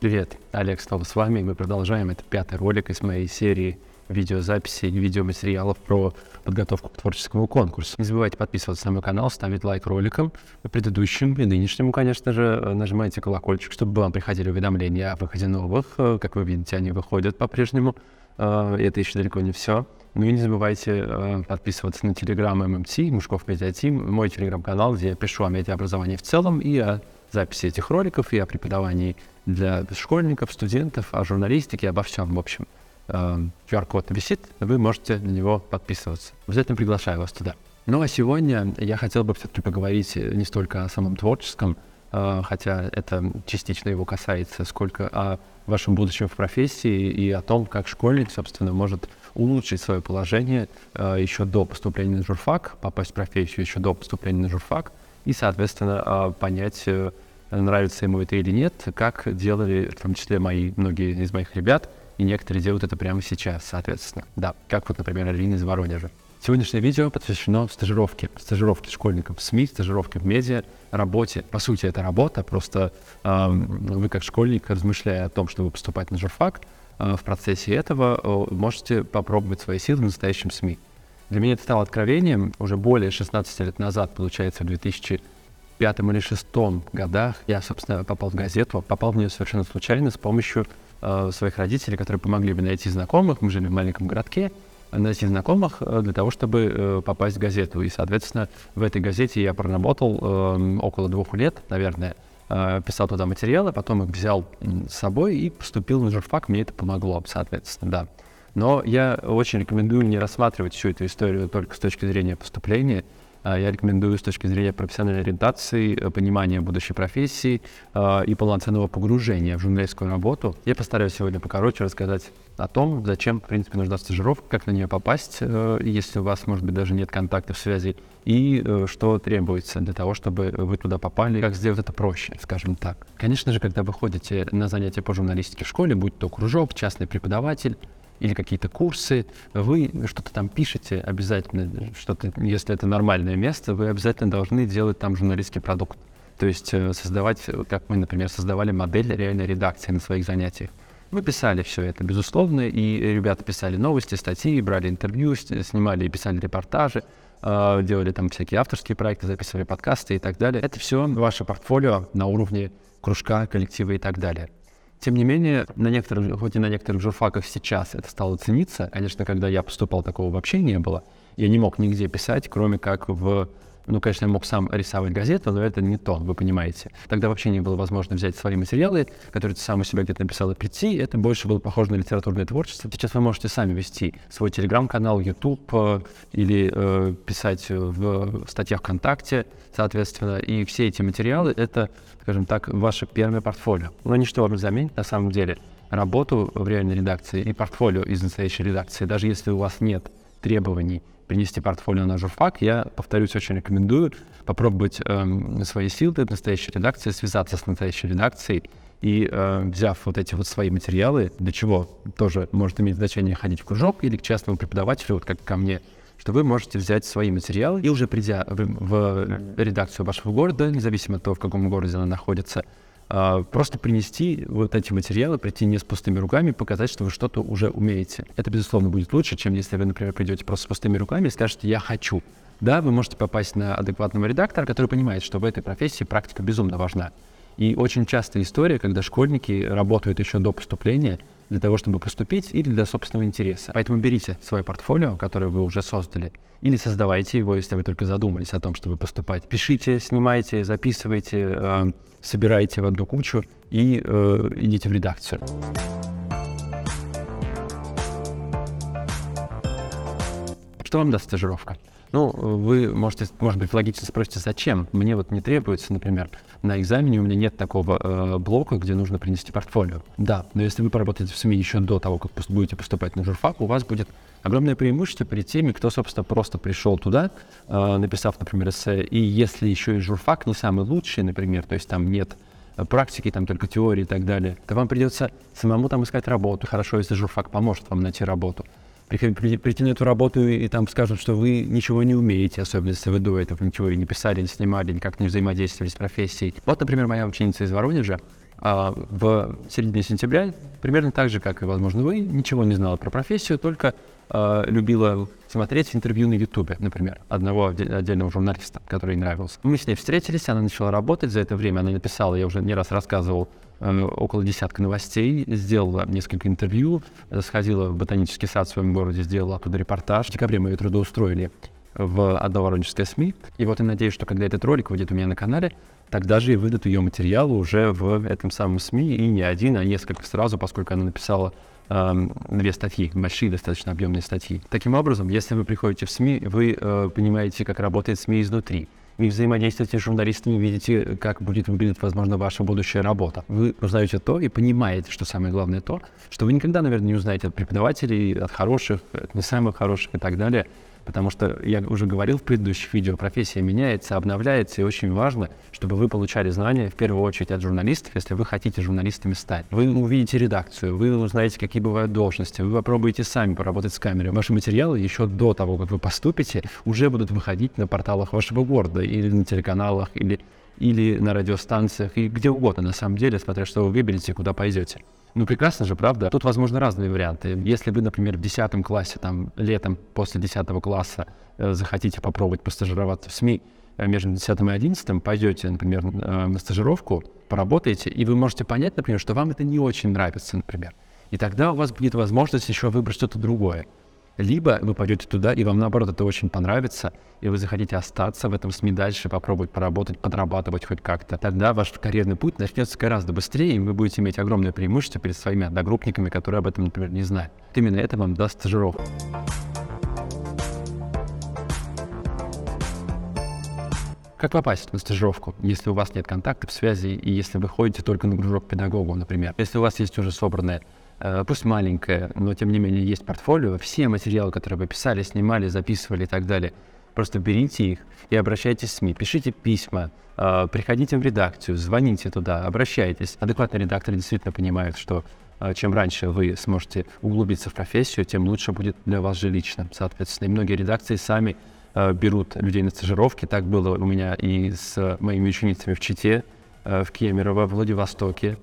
Привет, Олег снова с вами. Мы продолжаем. Это пятый ролик из моей серии видеозаписей и видеоматериалов про подготовку к творческому конкурсу. Не забывайте подписываться на мой канал, ставить лайк роликам, предыдущим и нынешнему, конечно же. Нажимайте колокольчик, чтобы вам приходили уведомления о выходе новых. Как вы видите, они выходят по-прежнему. Э, это еще далеко не все. Ну и не забывайте э, подписываться на телеграм ММТ, Мужков Медиатим, мой телеграм-канал, где я пишу о медиаобразовании в целом и о записи этих роликов, и о преподавании для школьников, студентов, о журналистике, обо всем, в общем. Э, QR-код висит, вы можете на него подписываться. Обязательно приглашаю вас туда. Ну а сегодня я хотел бы все-таки поговорить не столько о самом творческом, э, хотя это частично его касается, сколько о вашем будущем в профессии и о том, как школьник, собственно, может улучшить свое положение э, еще до поступления на журфак, попасть в профессию еще до поступления на журфак и, соответственно, понять, нравится ему это или нет, как делали в том числе мои, многие из моих ребят, и некоторые делают это прямо сейчас, соответственно. Да, как вот, например, Алина из Воронежа. Сегодняшнее видео посвящено стажировке, стажировке школьников в СМИ, стажировке в медиа, работе. По сути, это работа, просто э, вы как школьник, размышляя о том, чтобы поступать на журфак, э, в процессе этого можете попробовать свои силы в настоящем СМИ. Для меня это стало откровением уже более 16 лет назад, получается, в 2000 пятом или шестом годах я, собственно, попал в газету. Попал в нее совершенно случайно с помощью э, своих родителей, которые помогли мне найти знакомых. Мы жили в маленьком городке. Найти знакомых э, для того, чтобы э, попасть в газету. И, соответственно, в этой газете я проработал э, около двух лет, наверное. Э, писал туда материалы, потом их взял с собой и поступил на журфак. Мне это помогло, соответственно, да. Но я очень рекомендую не рассматривать всю эту историю только с точки зрения поступления, я рекомендую с точки зрения профессиональной ориентации, э, понимания будущей профессии а, и полноценного погружения в журналистскую работу. Я постараюсь сегодня покороче рассказать о том, зачем, в принципе, нужна стажировка, как на нее попасть, э, если у вас, может быть, даже нет контактов, связи, и э, что требуется для того, чтобы вы туда попали, как сделать это проще, скажем так. Конечно же, когда вы ходите на занятия по журналистике в школе, будь то кружок, частный преподаватель, или какие-то курсы, вы что-то там пишете обязательно, что-то, если это нормальное место, вы обязательно должны делать там журналистский продукт. То есть э, создавать, как мы, например, создавали модель реальной редакции на своих занятиях. Мы писали все это, безусловно, и ребята писали новости, статьи, брали интервью, снимали и писали репортажи, э, делали там всякие авторские проекты, записывали подкасты и так далее. Это все ваше портфолио на уровне кружка, коллектива и так далее. Тем не менее, на некоторых, хоть и на некоторых журфаках сейчас это стало цениться, конечно, когда я поступал, такого вообще не было. Я не мог нигде писать, кроме как в ну, конечно, я мог сам рисовать газету, но это не то, вы понимаете. Тогда вообще не было возможно взять свои материалы, которые ты сам у себя где-то написал, и прийти. Это больше было похоже на литературное творчество. Сейчас вы можете сами вести свой телеграм-канал, YouTube э, или э, писать в статьях ВКонтакте, соответственно. И все эти материалы — это, скажем так, ваше первое портфолио. Но ничто вам не заменит на самом деле работу в реальной редакции и портфолио из настоящей редакции, даже если у вас нет требований принести портфолио на журфак, я, повторюсь, очень рекомендую попробовать э, свои силы в настоящей редакции, связаться с настоящей редакцией и э, взяв вот эти вот свои материалы, для чего тоже может иметь значение ходить в кружок или к частному преподавателю, вот как ко мне, что вы можете взять свои материалы и уже придя в, в редакцию вашего города, независимо от того, в каком городе она находится, просто принести вот эти материалы, прийти не с пустыми руками, показать, что вы что-то уже умеете. Это, безусловно, будет лучше, чем если вы, например, придете просто с пустыми руками и скажете «я хочу». Да, вы можете попасть на адекватного редактора, который понимает, что в этой профессии практика безумно важна. И очень частая история, когда школьники работают еще до поступления для того, чтобы поступить или для собственного интереса. Поэтому берите свое портфолио, которое вы уже создали, или создавайте его, если вы только задумались о том, чтобы поступать. Пишите, снимайте, записывайте, э, собирайте в одну кучу и э, идите в редакцию. Что вам даст стажировка? Ну, вы можете, может быть, логично спросите, зачем? Мне вот не требуется, например, на экзамене у меня нет такого э, блока, где нужно принести портфолио. Да, но если вы поработаете в СМИ еще до того, как будете поступать на журфак, у вас будет огромное преимущество перед теми, кто, собственно, просто пришел туда, э, написав, например, эссе, и если еще и журфак не самый лучший, например, то есть там нет практики, там только теории и так далее, то вам придется самому там искать работу. Хорошо, если журфак поможет вам найти работу прийти на эту работу и, там скажут, что вы ничего не умеете, особенно если вы до этого ничего не писали, не снимали, никак не взаимодействовали с профессией. Вот, например, моя ученица из Воронежа, А в середине сентября, примерно так же, как и, возможно, вы, ничего не знала про профессию, только э, любила смотреть интервью на Ютубе, например, одного отдельного журналиста, который ей нравился. Мы с ней встретились, она начала работать за это время, она написала, я уже не раз рассказывал, около десятка новостей, сделала несколько интервью, сходила в ботанический сад в своем городе, сделала оттуда репортаж. В декабре мы ее трудоустроили в одно воронежское СМИ. И вот я надеюсь, что когда этот ролик выйдет у меня на канале, тогда же и выйдут ее материалы уже в этом самом СМИ, и не один, а несколько сразу, поскольку она написала эм, две статьи, большие достаточно объемные статьи. Таким образом, если вы приходите в СМИ, вы э, понимаете, как работает СМИ изнутри. Вы взаимодействуете с журналистами, видите, как будет выглядеть, возможно, ваша будущая работа. Вы узнаете то и понимаете, что самое главное то, что вы никогда, наверное, не узнаете от преподавателей, от хороших, от не самых хороших и так далее, Потому что я уже говорил в предыдущих видео, профессия меняется, обновляется, и очень важно, чтобы вы получали знания в первую очередь от журналистов, если вы хотите журналистами стать. Вы увидите редакцию, вы узнаете, какие бывают должности, вы попробуете сами поработать с камерой. Ваши материалы еще до того, как вы поступите, уже будут выходить на порталах вашего города или на телеканалах, или, или на радиостанциях, и где угодно, на самом деле, смотря что вы выберете, куда пойдете. Ну, прекрасно же, правда? Тут, возможно, разные варианты. Если вы, например, в 10 классе, там, летом после 10 класса э, захотите попробовать постажироваться в СМИ э, между 10 и 11, пойдете, например, э, на стажировку, поработаете, и вы можете понять, например, что вам это не очень нравится, например. И тогда у вас будет возможность еще выбрать что-то другое. Либо вы пойдете туда, и вам, наоборот, это очень понравится, и вы захотите остаться в этом СМИ дальше, попробовать поработать, подрабатывать хоть как-то. Тогда ваш карьерный путь начнется гораздо быстрее, и вы будете иметь огромное преимущество перед своими одногруппниками, которые об этом, например, не знают. Именно это вам даст стажировку. Как попасть на стажировку, если у вас нет контактов, связи, и если вы ходите только на кружок педагогу, например? Если у вас есть уже собранная пусть маленькое, но тем не менее есть портфолио, все материалы, которые вы писали, снимали, записывали и так далее, просто берите их и обращайтесь в СМИ, пишите письма, э, приходите в редакцию, звоните туда, обращайтесь. Адекватные редакторы действительно понимают, что э, чем раньше вы сможете углубиться в профессию, тем лучше будет для вас же лично. Соответственно, и многие редакции сами берут людей на стажировки. Так было у меня и с моими ученицами в Чите, в Кемерово, в Владивостоке,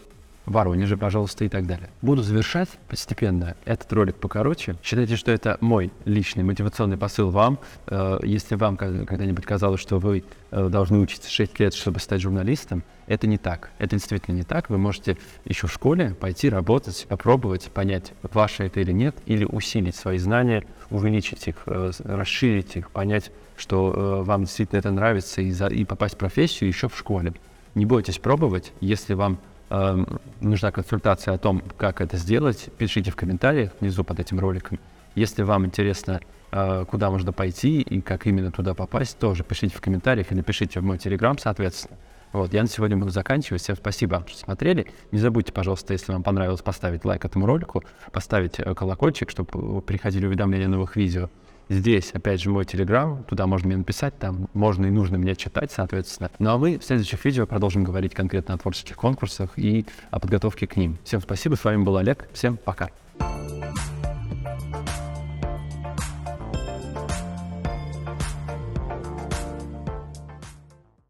Воронеже, пожалуйста, и так далее. Буду завершать постепенно этот ролик покороче. Считайте, что это мой личный мотивационный посыл вам. Э, если вам когда-нибудь казалось, что вы э, должны учиться 6 лет, чтобы стать журналистом, это не так. Это действительно не так. Вы можете еще в школе пойти работать, попробовать понять, ваше это или нет, или усилить свои знания, увеличить их, э, расширить их, понять, что вам действительно это нравится, и, попасть в профессию еще в школе. Не бойтесь пробовать, если вам э, нужна консультация о том, как это сделать, пишите в комментариях внизу под этим роликом. Если вам интересно, э, куда можно пойти и как именно туда попасть, тоже пишите в комментариях или напишите в мой телеграм, соответственно. Вот, я на сегодня буду заканчивать. Всем спасибо, что смотрели. Не забудьте, пожалуйста, если вам понравилось, поставить лайк этому ролику, поставить э, колокольчик, чтобы приходили уведомления новых видео. Здесь, опять же, мой телеграм, туда можно мне написать, там можно и нужно мне читать, соответственно. Ну а мы в следующих видео продолжим говорить конкретно о творческих конкурсах и о подготовке к ним. Всем спасибо, с вами был Олег, всем пока.